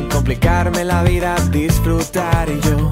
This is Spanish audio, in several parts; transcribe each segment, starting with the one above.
sin complicarme la vida, disfrutar yo.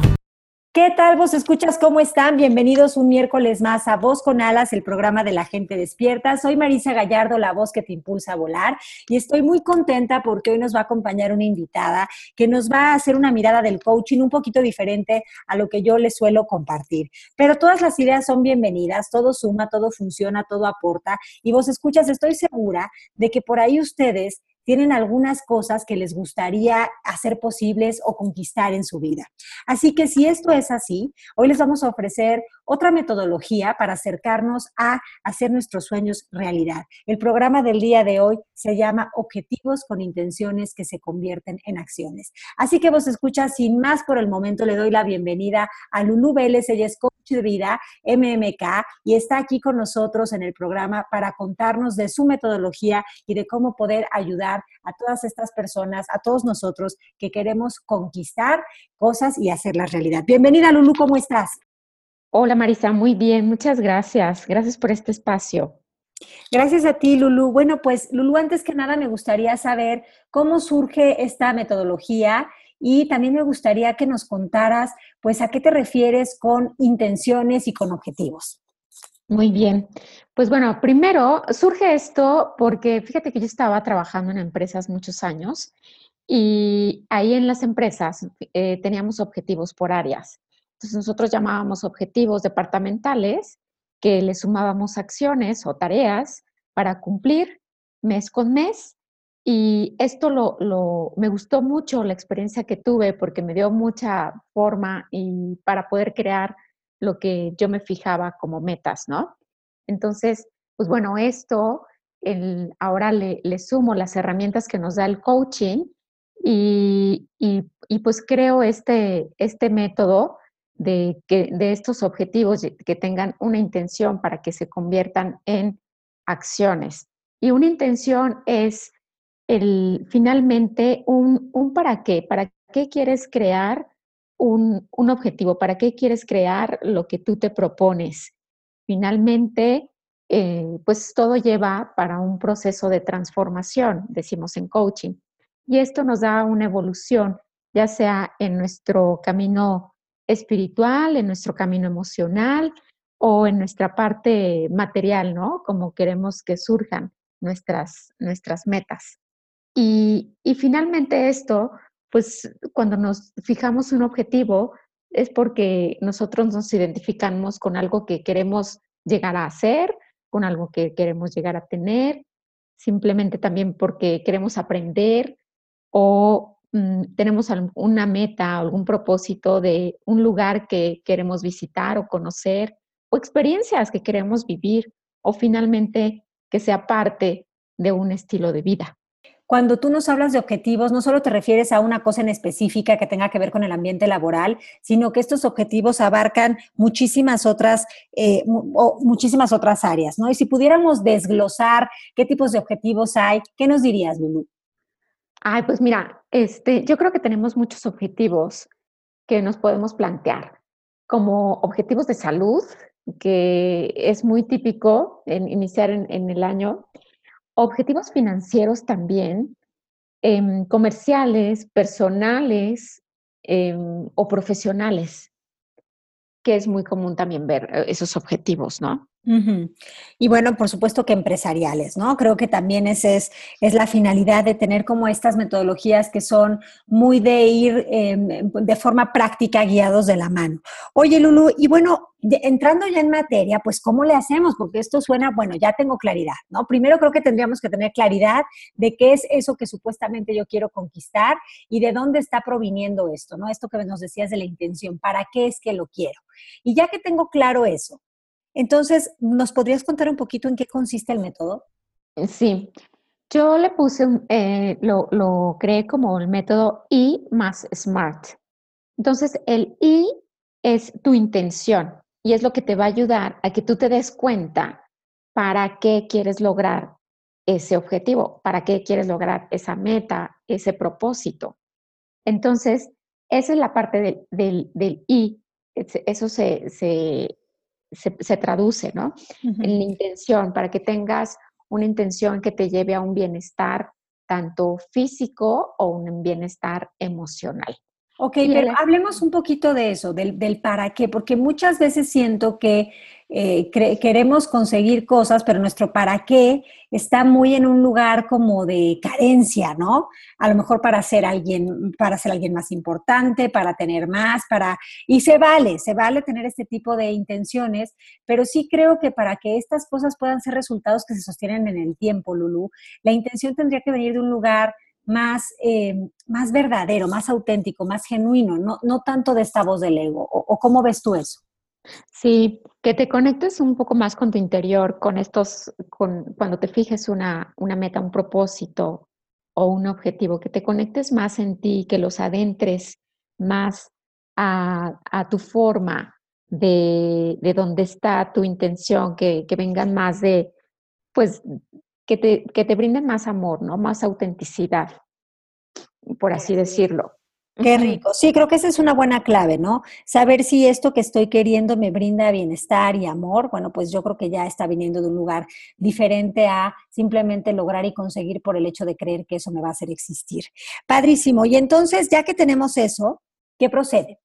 ¿Qué tal vos escuchas? ¿Cómo están? Bienvenidos un miércoles más a Voz con Alas, el programa de la gente despierta. Soy Marisa Gallardo, la voz que te impulsa a volar y estoy muy contenta porque hoy nos va a acompañar una invitada que nos va a hacer una mirada del coaching un poquito diferente a lo que yo les suelo compartir. Pero todas las ideas son bienvenidas, todo suma, todo funciona, todo aporta y vos escuchas, estoy segura de que por ahí ustedes tienen algunas cosas que les gustaría hacer posibles o conquistar en su vida. Así que si esto es así, hoy les vamos a ofrecer otra metodología para acercarnos a hacer nuestros sueños realidad. El programa del día de hoy se llama Objetivos con intenciones que se convierten en acciones. Así que vos escuchas, sin más por el momento, le doy la bienvenida a Lulu Vélez, ella es coach de vida, MMK, y está aquí con nosotros en el programa para contarnos de su metodología y de cómo poder ayudar a todas estas personas, a todos nosotros que queremos conquistar cosas y hacerlas realidad. Bienvenida, Lulu, ¿cómo estás? Hola Marisa, muy bien, muchas gracias. Gracias por este espacio. Gracias a ti, Lulu. Bueno, pues Lulu, antes que nada me gustaría saber cómo surge esta metodología y también me gustaría que nos contaras, pues, a qué te refieres con intenciones y con objetivos. Muy bien. Pues bueno, primero surge esto porque fíjate que yo estaba trabajando en empresas muchos años y ahí en las empresas eh, teníamos objetivos por áreas. Entonces nosotros llamábamos objetivos departamentales que le sumábamos acciones o tareas para cumplir mes con mes. Y esto lo, lo, me gustó mucho la experiencia que tuve porque me dio mucha forma y para poder crear lo que yo me fijaba como metas, ¿no? Entonces, pues bueno, esto el, ahora le, le, sumo las herramientas que nos da el coaching y, y, pues creo este, este método de, estos objetivos que tengan una intención para que se conviertan en acciones. Y una intención es el, finalmente un, un para qué, para qué quieres crear un, un, objetivo, para qué quieres crear lo que tú te propones. Finalmente, eh, pues todo lleva para un proceso de transformación, decimos en coaching. Y esto nos da una evolución, ya sea en nuestro camino espiritual, en nuestro camino emocional o en nuestra parte material, ¿no? Como queremos que surjan nuestras, nuestras metas. Y, y finalmente esto, pues cuando nos fijamos un objetivo, es porque nosotros nos identificamos con algo que queremos llegar a hacer, con algo que queremos llegar a tener, simplemente también porque queremos aprender o Mm, tenemos una meta, algún propósito de un lugar que queremos visitar o conocer, o experiencias que queremos vivir, o finalmente que sea parte de un estilo de vida. Cuando tú nos hablas de objetivos, no solo te refieres a una cosa en específica que tenga que ver con el ambiente laboral, sino que estos objetivos abarcan muchísimas otras, eh, muchísimas otras áreas, ¿no? Y si pudiéramos desglosar qué tipos de objetivos hay, ¿qué nos dirías, Lulu? Ay, pues mira, este, yo creo que tenemos muchos objetivos que nos podemos plantear, como objetivos de salud, que es muy típico en iniciar en, el año, objetivos financieros también, em, comerciales, personales em, o profesionales, que es muy común también ver eh, esos objetivos, ¿no? Y bueno, por supuesto que empresariales, ¿no? Creo que también esa es, es la finalidad de tener como estas metodologías que son muy de ir em, de forma práctica guiados de la mano. Oye, Lulu, y bueno, entrando ya en materia, pues ¿cómo le hacemos? Porque esto suena, bueno, ya tengo claridad, ¿no? Primero creo que tendríamos que tener claridad de qué es eso que supuestamente yo quiero conquistar y de dónde está proviniendo esto, ¿no? Esto que nos decías de la intención, ¿para qué es que lo quiero? Y ya que tengo claro eso, entonces, ¿nos podrías contar un poquito en qué consiste el método? Sí, yo le puse, eh, lo, lo creé como el método I más SMART. Entonces, el I es tu intención y es lo que te va a ayudar a que tú te des cuenta para qué quieres lograr ese objetivo, para qué quieres lograr esa meta, ese propósito. Entonces, esa es la parte del, del, I, eso se, se, se, traduce, ¿no? En la intención, para que tengas una intención que te lleve a un bienestar tanto físico o un bienestar emocional. Ok, pero hablemos un poquito de eso, del, del, para qué, porque muchas veces siento que eh, queremos conseguir cosas, pero nuestro para qué está muy en un lugar como de carencia, ¿no? A lo mejor para ser alguien, para ser alguien más importante, para tener más, para y se vale, se vale tener este tipo de intenciones, pero sí creo que para que estas cosas puedan ser resultados que se sostienen en el tiempo, Lulu, la intención tendría que venir de un lugar más, eh, más verdadero, más auténtico, más genuino, no, no tanto de esta voz del ego. ¿O cómo ves tú eso? Sí, que te conectes un poco más con tu interior, con estos, con, cuando te fijes una, una meta, un propósito o un objetivo, que te conectes más en ti, que los adentres más a, a tu forma de, de dónde está tu intención, que, que vengan más de, pues, que te, que te brinden más amor, ¿no? Más autenticidad, por así decirlo. Qué rico. Sí, creo que esa es una buena clave, ¿no? Saber si esto que estoy queriendo me brinda bienestar y amor. Bueno, pues yo creo que ya está viniendo de un lugar diferente a simplemente lograr y conseguir por el hecho de creer que eso me va a hacer existir. Padrísimo. Y entonces, ya que tenemos eso, ¿qué procede?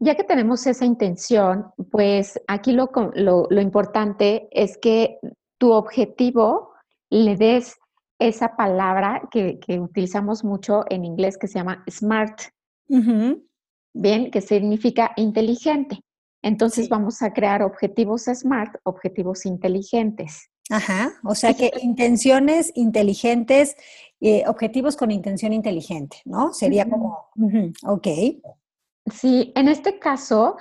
Ya que tenemos esa intención, pues aquí lo, lo, lo importante es que tu objetivo le des esa palabra que, utilizamos mucho en inglés que se llama smart. Bien, que significa inteligente. Entonces vamos a crear objetivos smart, objetivos inteligentes. Ajá, o sea que intenciones inteligentes, eh, objetivos con intención inteligente, ¿no? Sería como, ok. Sí, en este caso,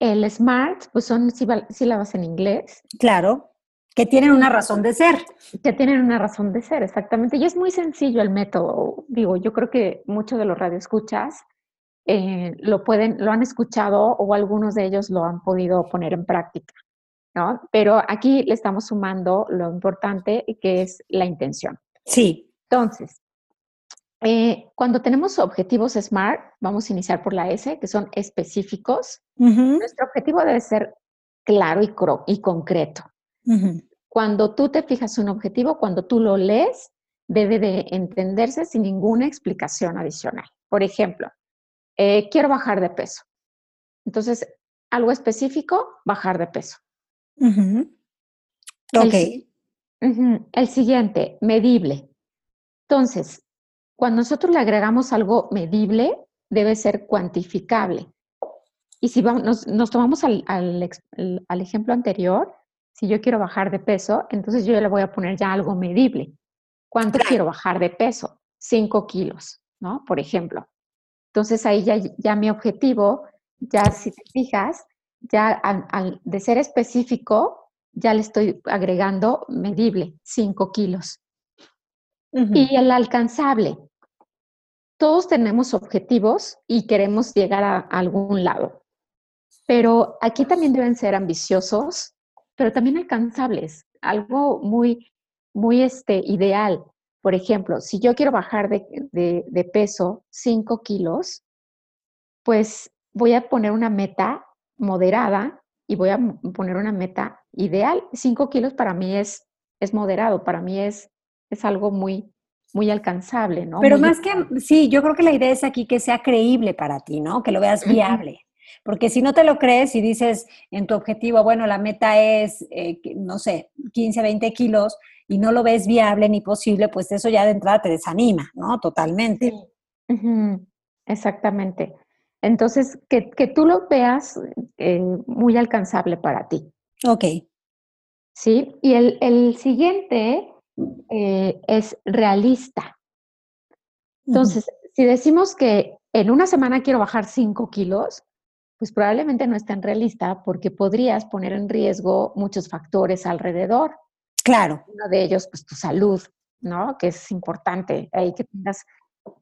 el SMART, pues son sílabas en inglés. Claro. Que tienen una razón de ser. Que tienen una razón de ser, exactamente. Y es muy sencillo el método. Digo, yo creo que muchos de los radioescuchas eh, lo pueden, lo han escuchado o algunos de ellos lo han podido poner en práctica, ¿no? Pero aquí le estamos sumando lo importante que es la intención. Sí. Entonces, eh, cuando tenemos objetivos SMART, vamos a iniciar por la S, que son específicos. Nuestro objetivo debe ser claro y, y concreto. Cuando tú te fijas un objetivo, cuando tú lo lees, debe de entenderse sin ninguna explicación adicional. Por ejemplo, eh, quiero bajar de peso. Entonces, algo específico, bajar de peso. Ok. el siguiente, medible. Entonces, cuando nosotros le agregamos algo medible, debe ser cuantificable. Y si vamos, nos, tomamos al, al, ejemplo anterior, si yo quiero bajar de peso, entonces yo le voy a poner ya algo medible. ¿Cuánto quiero bajar de peso? Cinco kilos, ¿no? Por ejemplo. Entonces ahí ya, ya mi objetivo, ya si te fijas, ya al, de ser específico, ya le estoy agregando medible, cinco kilos. Y el alcanzable. Todos tenemos objetivos y queremos llegar a algún lado, pero aquí también deben ser ambiciosos pero también alcanzables, algo muy, muy este, ideal. Por ejemplo, si yo quiero bajar de, peso 5 kilos, pues voy a poner una meta moderada y voy a poner una meta ideal. 5 kilos para mí es, es moderado, para mí es, es algo muy, muy alcanzable, ¿no? Pero más que, sí, yo creo que la idea es aquí que sea creíble para ti, ¿no? Que lo veas viable. Porque si no te lo crees y dices en tu objetivo, bueno, la meta es, eh, no sé, 15, 20 kilos y no lo ves viable ni posible, pues eso ya de entrada te desanima, ¿no? Totalmente. Exactamente. Entonces, que, tú lo veas eh, muy alcanzable para ti. Ok. Sí, y el, siguiente eh, es realista. Entonces, si decimos que en una semana quiero bajar 5 kilos, pues probablemente no es tan realista porque podrías poner en riesgo muchos factores alrededor. Claro. Uno de ellos, pues tu salud, ¿no? Que es importante ahí que tengas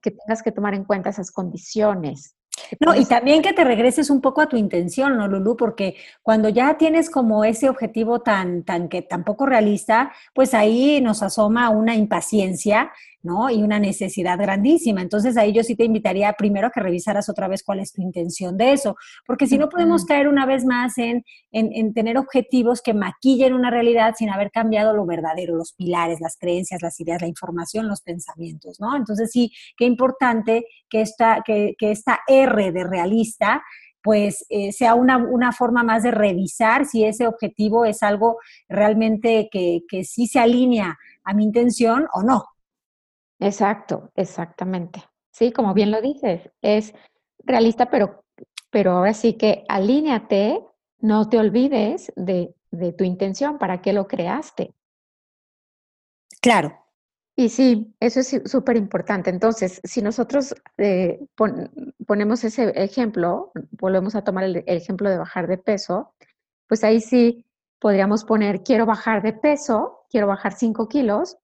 que, tengas que tomar en cuenta esas condiciones. No, y también que te regreses un poco a tu intención, ¿no, Lulu? Porque cuando ya tienes como ese objetivo tan, tan que tampoco realista, pues ahí nos asoma una impaciencia ¿no? Y una necesidad grandísima. Entonces ahí yo sí te invitaría primero a que revisaras otra vez cuál es tu intención de eso, porque si no podemos caer una vez más en, en, tener objetivos que maquillen una realidad sin haber cambiado lo verdadero, los pilares, las creencias, las ideas, la información, los pensamientos, ¿no? Entonces sí, qué importante que esta, que, que esta R de realista pues eh, sea una, una, forma más de revisar si ese objetivo es algo realmente que, que sí se alinea a mi intención o no, Exacto, exactamente. Sí, como bien lo dices, es realista, pero, pero ahora sí que alíñate, no te olvides de, de tu intención, para qué lo creaste. Claro. Y sí, eso es súper importante. Entonces, si nosotros eh, ponemos ese ejemplo, volvemos a tomar el, ejemplo de bajar de peso, pues ahí sí podríamos poner, quiero bajar de peso, quiero bajar 5 kilos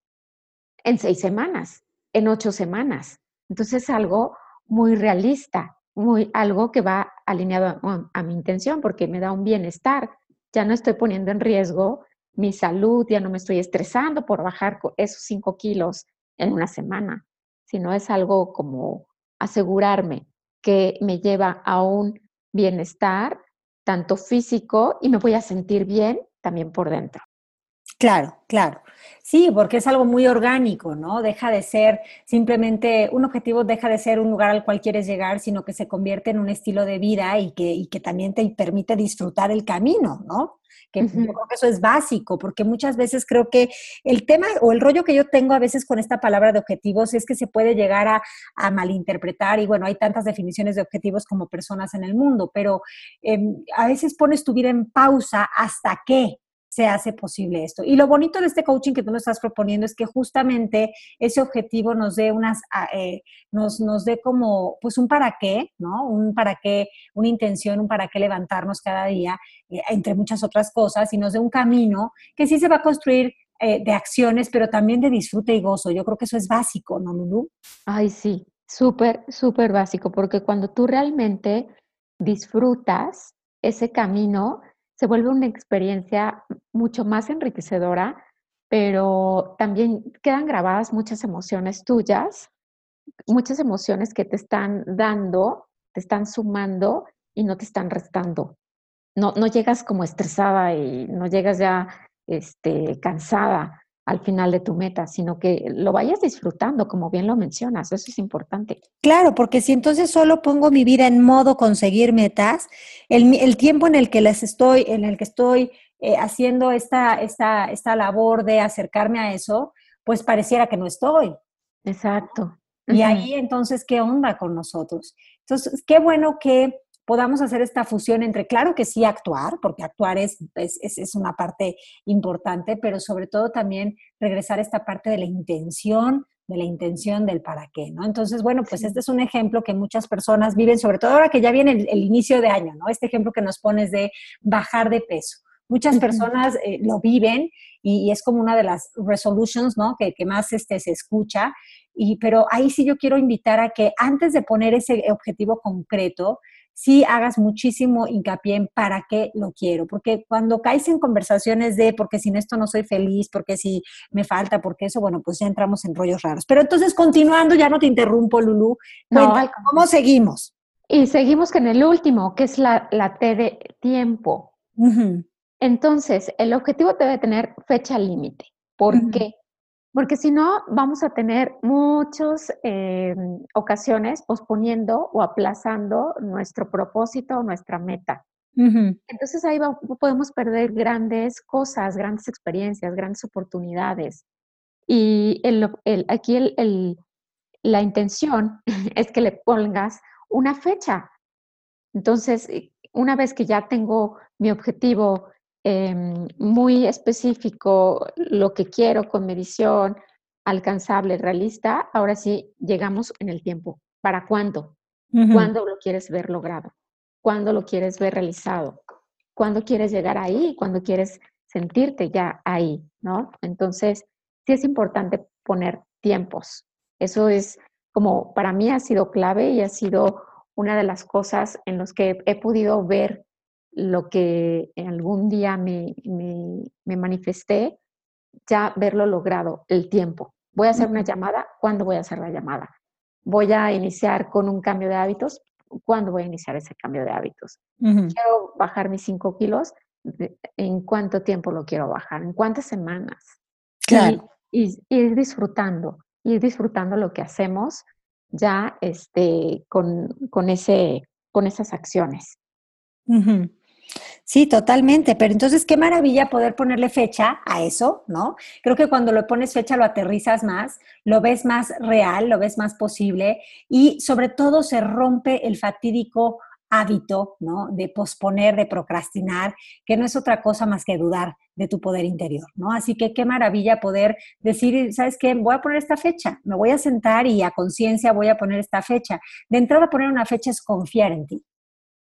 en seis semanas en ocho semanas. Entonces es algo muy realista, muy, algo que va alineado a, mi intención porque me da un bienestar. Ya no estoy poniendo en riesgo mi salud, ya no me estoy estresando por bajar esos cinco kilos en una semana, sino es algo como asegurarme que me lleva a un bienestar tanto físico y me voy a sentir bien también por dentro. Claro, claro. Sí, porque es algo muy orgánico, ¿no? Deja de ser simplemente, un objetivo deja de ser un lugar al cual quieres llegar, sino que se convierte en un estilo de vida y que, y que también te permite disfrutar el camino, ¿no? Que yo creo que eso es básico, porque muchas veces creo que el tema o el rollo que yo tengo a veces con esta palabra de objetivos es que se puede llegar a, a malinterpretar y bueno, hay tantas definiciones de objetivos como personas en el mundo, pero em, a veces pones tu vida en pausa hasta que, se hace posible esto. Y lo bonito de este coaching que tú nos estás proponiendo es que justamente ese objetivo nos dé unas, ah, eh, nos, nos dé como, pues un para qué, ¿no? Un para qué, una intención, un para qué levantarnos cada día, eh, entre muchas otras cosas, y nos dé un camino que sí se va a construir eh, de acciones, pero también de disfrute y gozo. Yo creo que eso es básico, ¿no, Lulu? Ay, sí, súper, súper básico, porque cuando tú realmente disfrutas ese camino, se vuelve una experiencia mucho más enriquecedora, pero también quedan grabadas muchas emociones tuyas, muchas emociones que te están dando, te están sumando y no te están restando. No, no llegas como estresada y no llegas ya este, cansada al final de tu meta, sino que lo vayas disfrutando, como bien lo mencionas, eso es importante. Claro, porque si entonces solo pongo mi vida en modo conseguir metas, el, tiempo en el que les estoy, en el que estoy eh, haciendo esta, esta, esta labor de acercarme a eso, pues pareciera que no estoy. Exacto. Y ahí entonces, ¿qué onda con nosotros? Entonces, qué bueno que podamos hacer esta fusión entre, claro que sí, actuar, porque actuar es, es, es, una parte importante, pero sobre todo también regresar a esta parte de la intención, de la intención del para qué, ¿no? Entonces, bueno, pues este es un ejemplo que muchas personas viven, sobre todo ahora que ya viene el, inicio de año, ¿no? Este ejemplo que nos pones de bajar de peso. Muchas personas eh, lo viven y, es como una de las resolutions, ¿no? Que, que más este, se escucha. Y, pero ahí sí yo quiero invitar a que antes de poner ese objetivo concreto, sí hagas muchísimo hincapié en para qué lo quiero, porque cuando caes en conversaciones de porque sin esto no soy feliz, porque si me falta, porque eso, bueno, pues ya entramos en rollos raros. Pero entonces, continuando, ya no te interrumpo, Lulu, no, ¿cómo seguimos? Y seguimos con el último, que es la, la T de tiempo. Entonces, el objetivo debe tener fecha límite. ¿Por qué? Porque si no, vamos a tener muchas eh, ocasiones posponiendo o aplazando nuestro propósito o nuestra meta. Entonces ahí podemos perder grandes cosas, grandes experiencias, grandes oportunidades. Y el, aquí la intención es que le pongas una fecha. Entonces, una vez que ya tengo mi objetivo Em, muy específico lo que quiero con medición, alcanzable, realista, ahora sí llegamos en el tiempo. ¿Para cuándo? ¿Cuándo lo quieres ver logrado? ¿Cuándo lo quieres ver realizado? ¿Cuándo quieres llegar ahí? ¿Cuándo quieres sentirte ya ahí? ¿No? Entonces, sí es importante poner tiempos. Eso es como, para mí ha sido clave y ha sido una de las cosas en las que he podido ver lo que algún día me, me, manifesté, ya verlo logrado, el tiempo. Voy a hacer una llamada, ¿cuándo voy a hacer la llamada? Voy a iniciar con un cambio de hábitos, ¿cuándo voy a iniciar ese cambio de hábitos? Quiero bajar mis 5 kilos, ¿en cuánto tiempo lo quiero bajar? ¿En cuántas semanas? Claro. Y, ir disfrutando, ir disfrutando lo que hacemos ya este, con, con, ese, con esas acciones. Sí, totalmente. Pero entonces, qué maravilla poder ponerle fecha a eso, ¿no? Creo que cuando le pones fecha lo aterrizas más, lo ves más real, lo ves más posible y sobre todo se rompe el fatídico hábito, ¿no? De posponer, de procrastinar, que no es otra cosa más que dudar de tu poder interior, ¿no? Así que qué maravilla poder decir, ¿sabes qué? Voy a poner esta fecha, me voy a sentar y a conciencia voy a poner esta fecha. De entrada, poner una fecha es confiar en ti.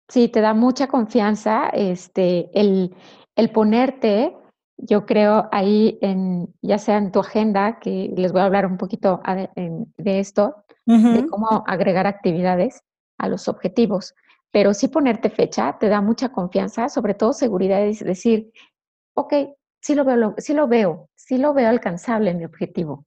Sí, te da mucha confianza este, el, el ponerte, yo creo, ahí en, ya sea en tu agenda, que les voy a hablar un poquito de, esto, de cómo agregar actividades a los objetivos. Pero sí ponerte fecha te da mucha confianza, sobre todo seguridad, es decir, ok, sí lo veo, sí lo veo, sí lo veo alcanzable en mi objetivo.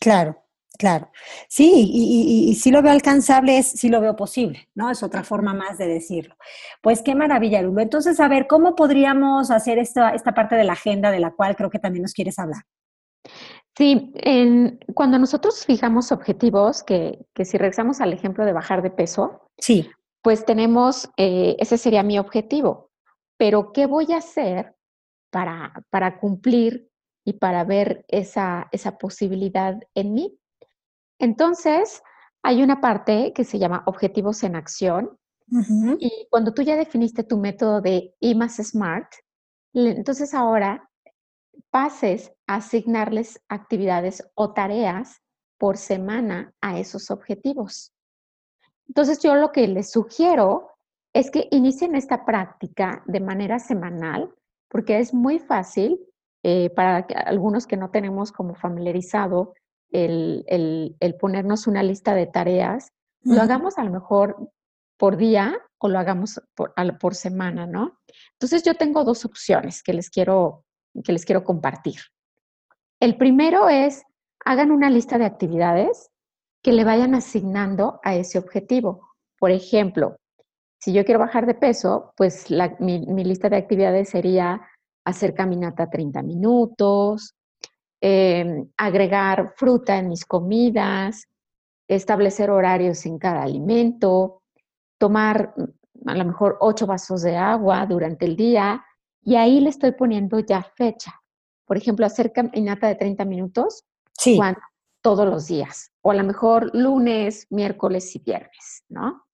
Claro. Claro, sí, y, si lo veo alcanzable es si lo veo posible, ¿no? Es otra forma más de decirlo. Pues qué maravilla, Lulo. Entonces, a ver, ¿cómo podríamos hacer esta, esta parte de la agenda de la cual creo que también nos quieres hablar? Sí, cuando nosotros fijamos objetivos, que, que, si regresamos al ejemplo de bajar de peso, sí. pues tenemos, eh, ese sería mi objetivo, pero ¿qué voy a hacer para, para cumplir y para ver esa, esa posibilidad en mí? Entonces, hay una parte que se llama objetivos en acción. Y cuando tú ya definiste tu método de I más Smart, entonces ahora pases a asignarles actividades o tareas por semana a esos objetivos. Entonces yo lo que les sugiero es que inicien esta práctica de manera semanal, porque es muy fácil eh, para algunos que no tenemos como familiarizado el, ponernos una lista de tareas, lo hagamos a lo mejor por día o lo hagamos por, por, semana, ¿no? Entonces yo tengo dos opciones que les quiero, que les quiero compartir. El primero es, hagan una lista de actividades que le vayan asignando a ese objetivo. Por ejemplo, si yo quiero bajar de peso, pues mi, mi, lista de actividades sería hacer caminata 30 minutos, Em, agregar fruta en mis comidas, establecer horarios en cada alimento, tomar mm, a lo mejor ocho vasos de agua durante el día y ahí le estoy poniendo ya fecha. Por ejemplo, hacer caminata de 30 minutos sí. todos los días o a lo mejor lunes, miércoles y viernes, ¿no?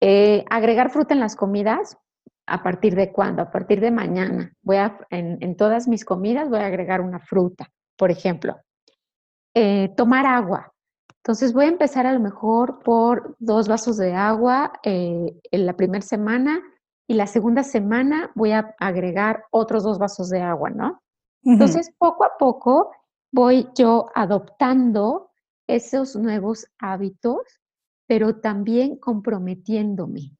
Eh, agregar fruta en las comidas, ¿A partir de cuándo? A partir de mañana. Voy a, en, todas mis comidas voy a agregar una fruta, por ejemplo. Eh, tomar agua. Entonces voy a empezar a lo mejor por dos vasos de agua eh, en la primera semana y la segunda semana voy a agregar otros dos vasos de agua, ¿no? Entonces poco a poco voy yo adoptando esos nuevos hábitos, pero también comprometiéndome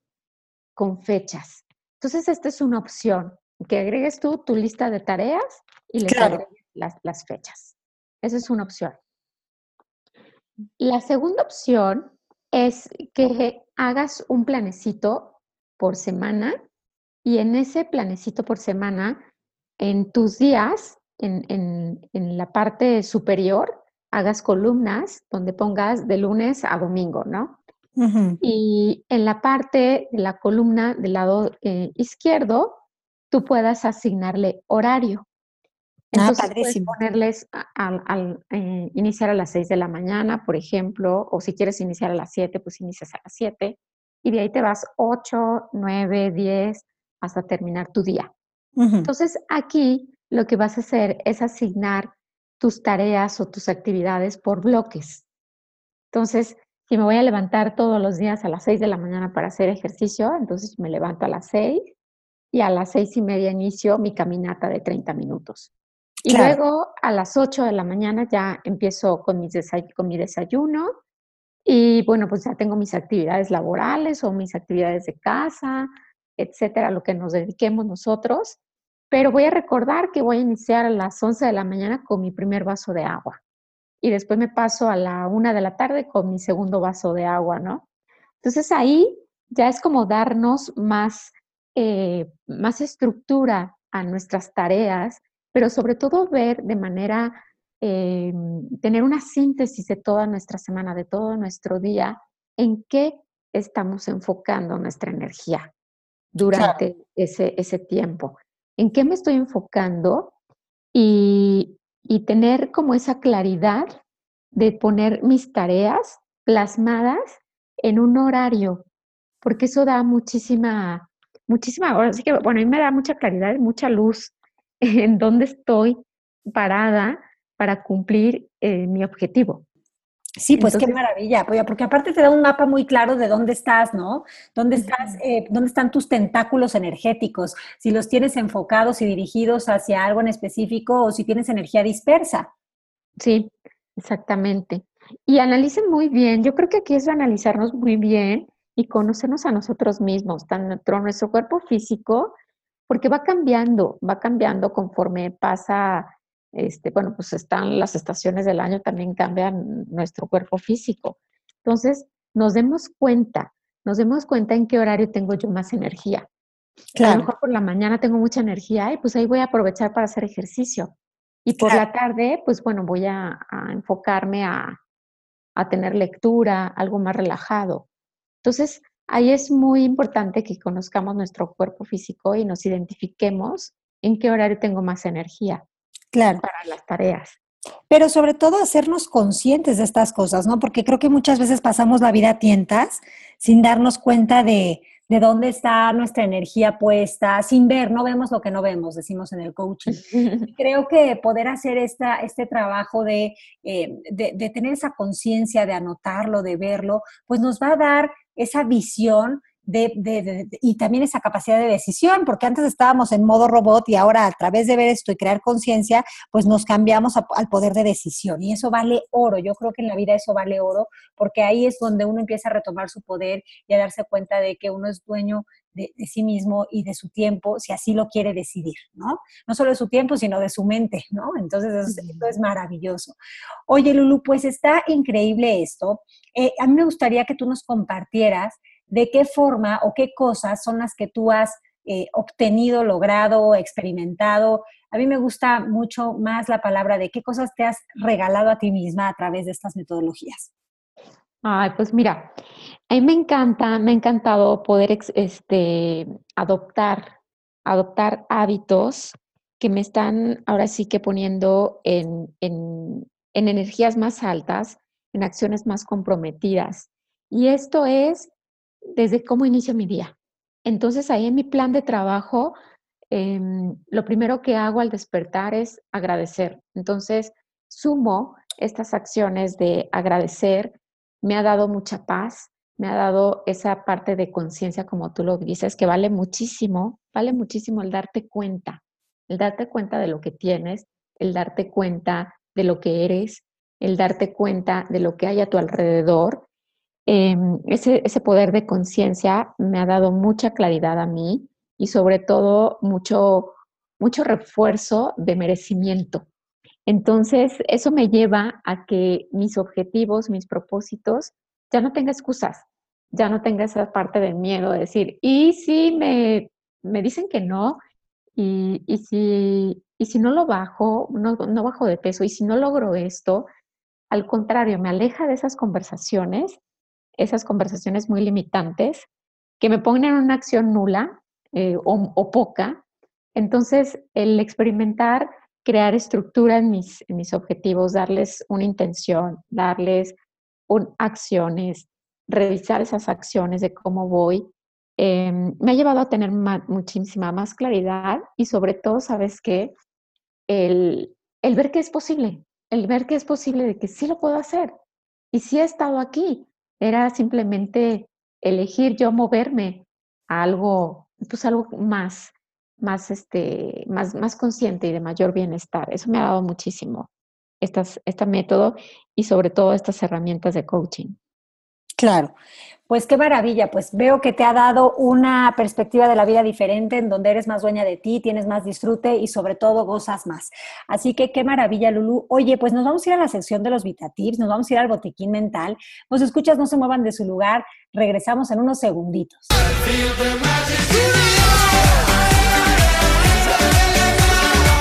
con fechas. Entonces, esta es una opción, que agregues tú tu lista de tareas y le agregues las, fechas. Esa es una opción. La segunda opción es que hagas un planecito por semana y en ese planecito por semana, en tus días, en, en, la parte superior, hagas columnas donde pongas de lunes a domingo, ¿no? Y en la parte de la columna del lado eh, izquierdo, tú puedas asignarle horario. Ah, Entonces, puedes ponerles al, eh, iniciar a las 6 de la mañana, por ejemplo, o si quieres iniciar a las 7, pues inicias a las 7, y de ahí te vas 8, 9, 10, hasta terminar tu día. Entonces, aquí lo que vas a hacer es asignar tus tareas o tus actividades por bloques. Entonces, si me voy a levantar todos los días a las 6 de la mañana para hacer ejercicio, entonces me levanto a las 6 y a las seis y media inicio mi caminata de 30 minutos. Y luego a las 8 de la mañana ya empiezo con, con mi desayuno Y bueno, pues ya tengo mis actividades laborales o mis actividades de casa, etcétera, lo que nos dediquemos nosotros. Pero voy a recordar que voy a iniciar a las 11 de la mañana con mi primer vaso de agua. Y después me paso a la una de la tarde con mi segundo vaso de agua, ¿no? Entonces ahí ya es como darnos más, eh, más estructura a nuestras tareas, pero sobre todo ver de manera eh, tener una síntesis de toda nuestra semana, de todo nuestro día, en qué estamos enfocando nuestra energía durante ese, ese tiempo. ¿En qué me estoy enfocando? Y, y tener como esa claridad de poner mis tareas plasmadas en un horario, porque eso da muchísima, muchísima, así que bueno, a mí me da mucha claridad, mucha luz en dónde estoy parada para cumplir eh, mi objetivo. Sí, pues qué maravilla, porque aparte te da un mapa muy claro de dónde estás, ¿no? ¿Dónde estás, eh, dónde están tus tentáculos energéticos? Si los tienes enfocados y dirigidos hacia algo en específico o si tienes energía dispersa. Sí, exactamente. Y analicen muy bien. Yo creo que aquí es analizarnos muy bien y conocernos a nosotros mismos, tanto nuestro cuerpo físico, porque va cambiando, va cambiando conforme pasa este, bueno, pues están las estaciones del año, también cambian nuestro cuerpo físico. Entonces, nos demos cuenta, nos demos cuenta en qué horario tengo yo más energía. A lo mejor por la mañana tengo mucha energía y pues ahí voy a aprovechar para hacer ejercicio. Y por la tarde, pues bueno, voy a, enfocarme a, a tener lectura, algo más relajado. Entonces, ahí es muy importante que conozcamos nuestro cuerpo físico y nos identifiquemos en qué horario tengo más energía claro. para las tareas. Pero sobre todo hacernos conscientes de estas cosas, ¿no? Porque creo que muchas veces pasamos la vida a tientas sin darnos cuenta de, de dónde está nuestra energía puesta, sin ver, no vemos lo que no vemos, decimos en el coaching. Creo que poder hacer esta, este trabajo de, eh, de, de tener esa conciencia, de anotarlo, de verlo, pues nos va a dar esa visión de, y también esa capacidad de decisión, porque antes estábamos en modo robot y ahora a través de ver esto y crear conciencia, pues nos cambiamos al poder de decisión y eso vale oro. Yo creo que en la vida eso vale oro, porque ahí es donde uno empieza a retomar su poder y a darse cuenta de que uno es dueño de, sí mismo y de su tiempo, si así lo quiere decidir, ¿no? No solo de su tiempo, sino de su mente, ¿no? Entonces, eso, es maravilloso. Oye, Lulu, pues está increíble esto. Eh, a mí me gustaría que tú nos compartieras de qué forma o qué cosas son las que tú has eh, obtenido, logrado, experimentado. A mí me gusta mucho más la palabra de qué cosas te has regalado a ti misma a través de estas metodologías. Ay, pues mira, a mí me encanta, me ha encantado poder este, adoptar, adoptar hábitos que me están ahora sí que poniendo en, en energías más altas, en acciones más comprometidas. Y esto es desde cómo inicio mi día. Entonces ahí en mi plan de trabajo, em, lo primero que hago al despertar es agradecer. Entonces sumo estas acciones de agradecer, me ha dado mucha paz, me ha dado esa parte de conciencia, como tú lo dices, que vale muchísimo, vale muchísimo el darte cuenta, el darte cuenta de lo que tienes, el darte cuenta de lo que eres, el darte cuenta de lo que hay a tu alrededor Em, ese, ese poder de conciencia me ha dado mucha claridad a mí y sobre todo mucho, mucho refuerzo de merecimiento. Entonces, eso me lleva a que mis objetivos, mis propósitos, ya no tenga excusas, ya no tenga esa parte de miedo de decir, y si me, me dicen que no, y, y, si, y si no lo bajo, no, no bajo de peso, y si no logro esto, al contrario, me aleja de esas conversaciones esas conversaciones muy limitantes que me ponen en una acción nula eh, o, poca. Entonces, el experimentar, crear estructura en mis, mis objetivos, darles una intención, darles acciones, revisar esas acciones de cómo voy, em, me ha llevado a tener muchísima más claridad y sobre todo, ¿sabes qué? El, el ver que es posible, el ver que es posible de que sí lo puedo hacer. Y sí he estado aquí, era simplemente elegir yo moverme a algo, pues algo más, más, este, más, más consciente y de mayor bienestar. Eso me ha dado muchísimo, estas, este método y sobre todo estas herramientas de coaching. Claro. Pues qué maravilla, pues veo que te ha dado una perspectiva de la vida diferente en donde eres más dueña de ti, tienes más disfrute y sobre todo gozas más. Así que qué maravilla, Lulu. Oye, pues nos vamos a ir a la sección de los VitaTips, nos vamos a ir al botiquín mental. Pues escuchas, no se muevan de su lugar, regresamos en unos segunditos.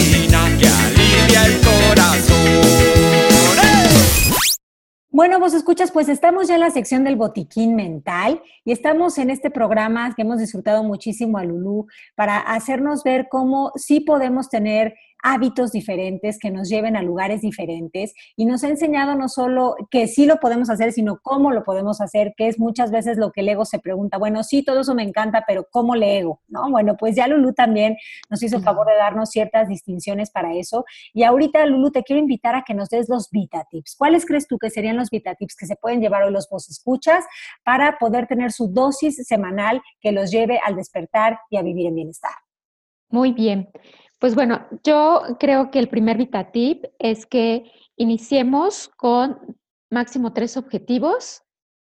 que corazón. Bueno, vos escuchas, pues estamos ya en la sección del botiquín mental y estamos en este programa que hemos disfrutado muchísimo a Lulú para hacernos ver cómo sí podemos tener hábitos diferentes que nos lleven a lugares diferentes y nos ha enseñado no solo que sí lo podemos hacer, sino cómo lo podemos hacer, que es muchas veces lo que el ego se pregunta, bueno, sí, todo eso me encanta, pero ¿cómo le ego? ¿No? Bueno, pues ya Lulu también nos hizo el favor de darnos ciertas distinciones para eso y ahorita Lulu te quiero invitar a que nos des los Vita Tips. ¿Cuáles crees tú que serían los Vita Tips que se pueden llevar hoy los vos escuchas para poder tener su dosis semanal que los lleve al despertar y a vivir en bienestar? Muy bien. Pues bueno, yo creo que el primer VitaTip es que iniciemos con máximo tres objetivos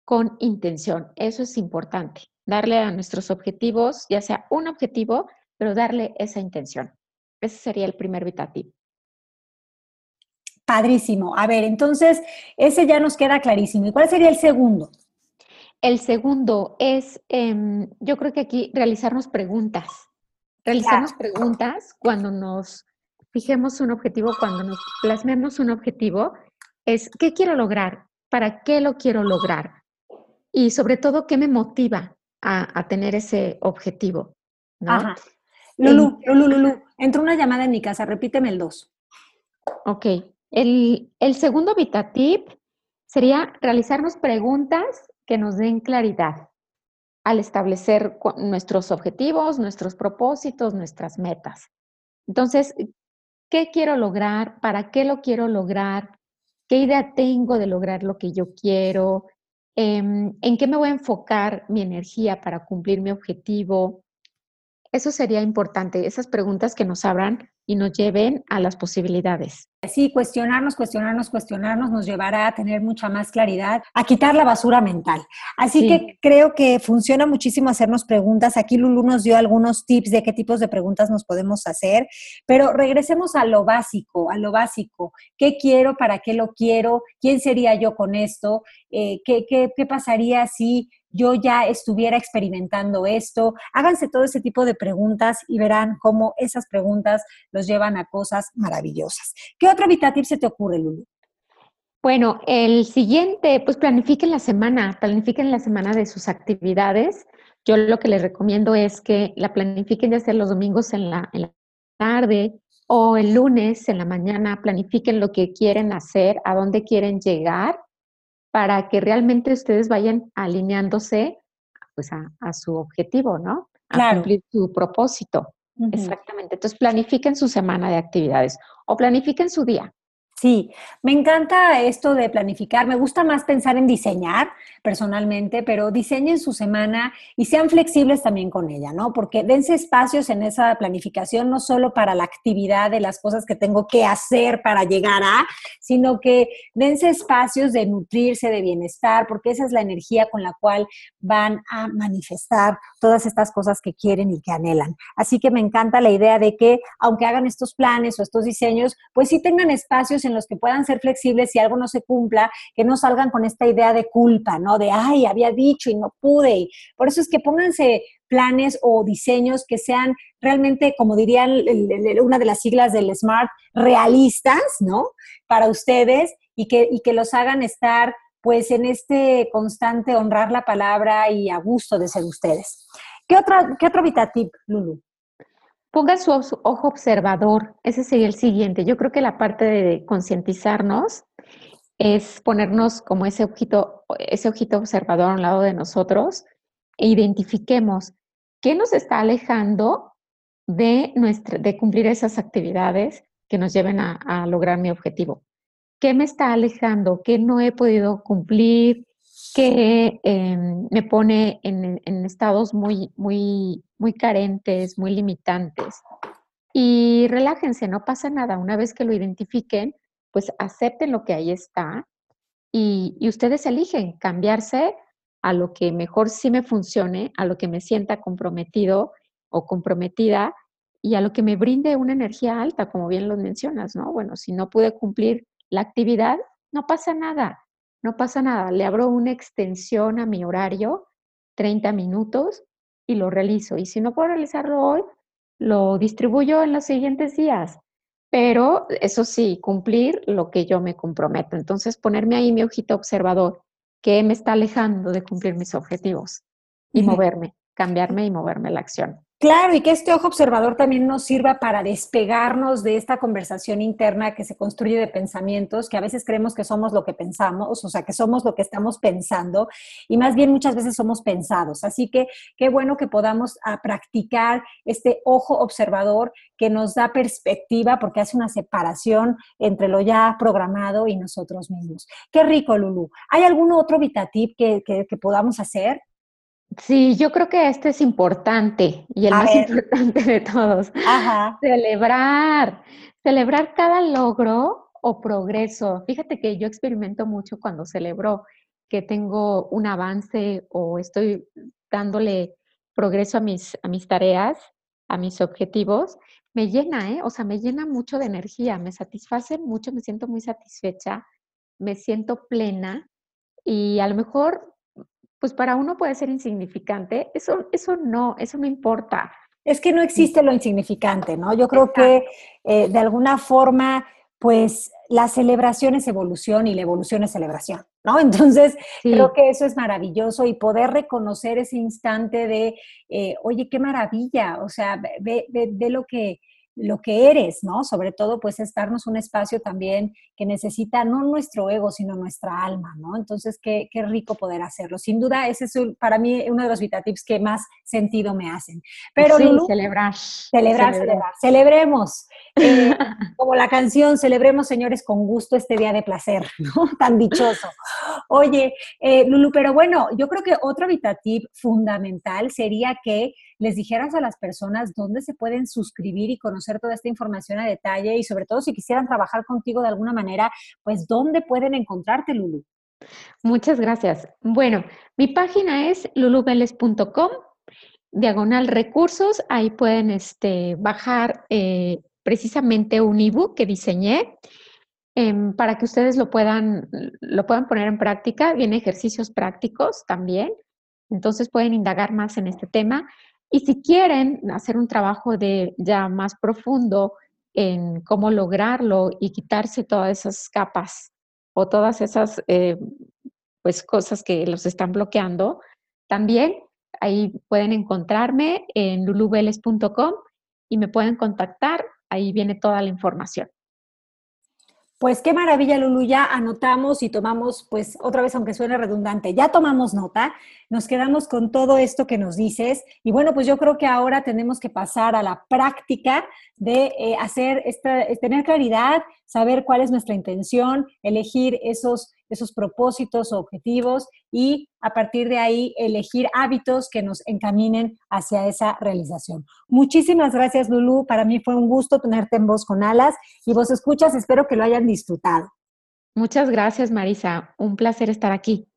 con intención. Eso es importante, darle a nuestros objetivos, ya sea un objetivo, pero darle esa intención. Ese sería el primer VitaTip. Padrísimo. A ver, entonces, ese ya nos queda clarísimo. ¿Y cuál sería el segundo? El segundo es, em, yo creo que aquí realizarnos preguntas. Realizarnos preguntas cuando nos fijemos un objetivo, cuando nos plasmemos un objetivo, es ¿qué quiero lograr? ¿Para qué lo quiero lograr? Y sobre todo, ¿qué me motiva a, tener ese objetivo? ¿no? Ajá. Lulu, Lulu, Lulu, entró una llamada en mi casa, repíteme el 2. Ok. El, el segundo VitaTip sería realizarnos preguntas que nos den claridad al establecer nuestros objetivos, nuestros propósitos, nuestras metas. Entonces, ¿qué quiero lograr? ¿Para qué lo quiero lograr? ¿Qué idea tengo de lograr lo que yo quiero? Em, ¿En qué me voy a enfocar mi energía para cumplir mi objetivo? Eso sería importante, esas preguntas que nos abran y nos lleven a las posibilidades. Sí, cuestionarnos, cuestionarnos, cuestionarnos nos llevará a tener mucha más claridad, a quitar la basura mental. Así que creo que funciona muchísimo hacernos preguntas. Aquí Lulu nos dio algunos tips de qué tipos de preguntas nos podemos hacer, pero regresemos a lo básico, a lo básico. ¿Qué quiero? ¿Para qué lo quiero? ¿Quién sería yo con esto? Eh, ¿qué, qué, qué pasaría si yo ya estuviera experimentando esto? Háganse todo ese tipo de preguntas y verán cómo esas preguntas los llevan a cosas maravillosas. ¿Qué otro habitativ se te ocurre, Lulu? Bueno, el siguiente, pues planifiquen la semana, planifiquen la semana de sus actividades. Yo lo que les recomiendo es que la planifiquen ya sea los domingos en la tarde o el lunes en la mañana, planifiquen lo que quieren hacer, a dónde quieren llegar para que realmente ustedes vayan alineándose pues a, su objetivo, ¿no? A cumplir su propósito. Exactamente. Entonces planifiquen su semana de actividades o planifiquen su día. Sí, me encanta esto de planificar. Me gusta más pensar en diseñar personalmente, pero diseñen su semana y sean flexibles también con ella, ¿no? Porque dense espacios en esa planificación, no solo para la actividad de las cosas que tengo que hacer para llegar a, sino que dense espacios de nutrirse de bienestar, porque esa es la energía con la cual van a manifestar todas estas cosas que quieren y que anhelan. Así que me encanta la idea de que, aunque hagan estos planes o estos diseños, pues sí tengan espacios en los que puedan ser flexibles si algo no se cumpla, que no salgan con esta idea de culpa, ¿no? De, ay, había dicho y no pude. por eso es que pónganse planes o diseños que sean realmente, como dirían una de las siglas del SMART, realistas, ¿no? Para ustedes y que, y que los hagan estar pues en este constante honrar la palabra y a gusto de ser ustedes. ¿Qué, otra, qué otro VitaTip, Lulu? Ponga su ojo observador, ese sería el siguiente. Yo creo que la parte de concientizarnos es ponernos como ese ojito, ese ojito observador a un lado de nosotros e identifiquemos qué nos está alejando de, cumplir esas actividades que nos lleven a, lograr mi objetivo. ¿Qué me está alejando? ¿Qué no he podido cumplir? ¿Qué em, me pone en, en, estados muy, muy, muy carentes, muy limitantes? Y relájense, no pasa nada. Una vez que lo identifiquen, pues acepten lo que ahí está y, y ustedes eligen cambiarse a lo que mejor sí me funcione, a lo que me sienta comprometido o comprometida y a lo que me brinde una energía alta, como bien lo mencionas, ¿no? Bueno, si no pude cumplir la actividad, no pasa nada, no pasa nada. Le abro una extensión a mi horario, 30 minutos, y lo realizo. Y si no puedo realizarlo hoy, lo distribuyo en los siguientes días. Pero eso sí, cumplir lo que yo me comprometo. Entonces, ponerme ahí mi hojita observador, que me está alejando de cumplir mis objetivos y moverme, cambiarme y moverme la acción. Claro, y que este ojo observador también nos sirva para despegarnos de esta conversación interna que se construye de pensamientos, que a veces creemos que somos lo que pensamos, o sea, que somos lo que estamos pensando, y más bien muchas veces somos pensados. Así que qué bueno que podamos a ah, practicar este ojo observador que nos da perspectiva porque hace una separación entre lo ya programado y nosotros mismos. Qué rico, Lulu. ¿Hay algún otro VitaTip que, podamos hacer? Sí, yo creo que este es importante y el más importante de todos. Ajá. Celebrar, celebrar cada logro o progreso. Fíjate que yo experimento mucho cuando celebro que tengo un avance o estoy dándole progreso a mis, a mis tareas, a mis objetivos, me llena, ¿eh? O sea, me llena mucho de energía, me satisface mucho, me siento muy satisfecha, me siento plena y a lo mejor pues para uno puede ser insignificante, eso, eso no, eso no importa. Es que no existe lo insignificante, ¿no? Yo creo que eh, de alguna forma, pues la celebración es evolución y la evolución es celebración, ¿no? Entonces, creo que eso es maravilloso y poder reconocer ese instante de, eh, oye, qué maravilla, o sea, ve, ve lo que lo que eres, ¿no? Sobre todo, pues, es darnos un espacio también que necesita no nuestro ego, sino nuestra alma, ¿no? Entonces, qué, qué rico poder hacerlo. Sin duda, ese es para mí uno de los VitaTips que más sentido me hacen. Pero, sí, celebrar. Celebrar, celebrar. Celebremos. Eh, como la canción, celebremos, señores, con gusto este día de placer, ¿no? Tan dichoso. Oye, eh, Lulu, pero bueno, yo creo que otro VitaTip fundamental sería que les dijeras a las personas dónde se pueden suscribir y conocer toda esta información a detalle y sobre todo si quisieran trabajar contigo de alguna manera, pues dónde pueden encontrarte, Lulu. Muchas gracias. Bueno, mi página es lulubeles.com, diagonal recursos, ahí pueden este, bajar eh, precisamente un ebook que diseñé. Em, para que ustedes lo puedan, lo puedan poner en práctica. Viene ejercicios prácticos también, entonces pueden indagar más en este tema. Y si quieren hacer un trabajo de ya más profundo en cómo lograrlo y quitarse todas esas capas o todas esas eh, pues cosas que los están bloqueando, también ahí pueden encontrarme en lulubeles.com y me pueden contactar, ahí viene toda la información. Pues qué maravilla, Lulu, ya anotamos y tomamos, pues otra vez, aunque suene redundante, ya tomamos nota, nos quedamos con todo esto que nos dices y bueno, pues yo creo que ahora tenemos que pasar a la práctica de eh, hacer, esta, tener claridad, saber cuál es nuestra intención, elegir esos esos propósitos o objetivos y a partir de ahí elegir hábitos que nos encaminen hacia esa realización. Muchísimas gracias, Lulu. Para mí fue un gusto tenerte en Voz con Alas y vos escuchas, espero que lo hayan disfrutado. Muchas gracias, Marisa. Un placer estar aquí.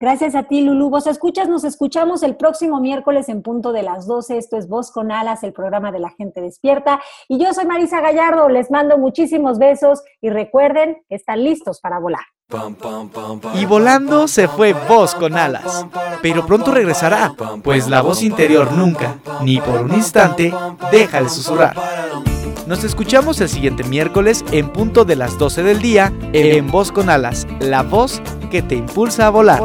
Gracias a ti, Lulu. Vos escuchas, nos escuchamos el próximo miércoles en punto de las 12. Esto es Voz con Alas, el programa de la gente despierta. Y yo soy Marisa Gallardo. Les mando muchísimos besos y recuerden que están listos para volar. Y volando se fue Voz con Alas. Pero pronto regresará, pues la voz interior nunca, ni por un instante, deja de susurrar. Nos escuchamos el siguiente miércoles en punto de las 12 del día en Voz con Alas, la voz que te impulsa a volar.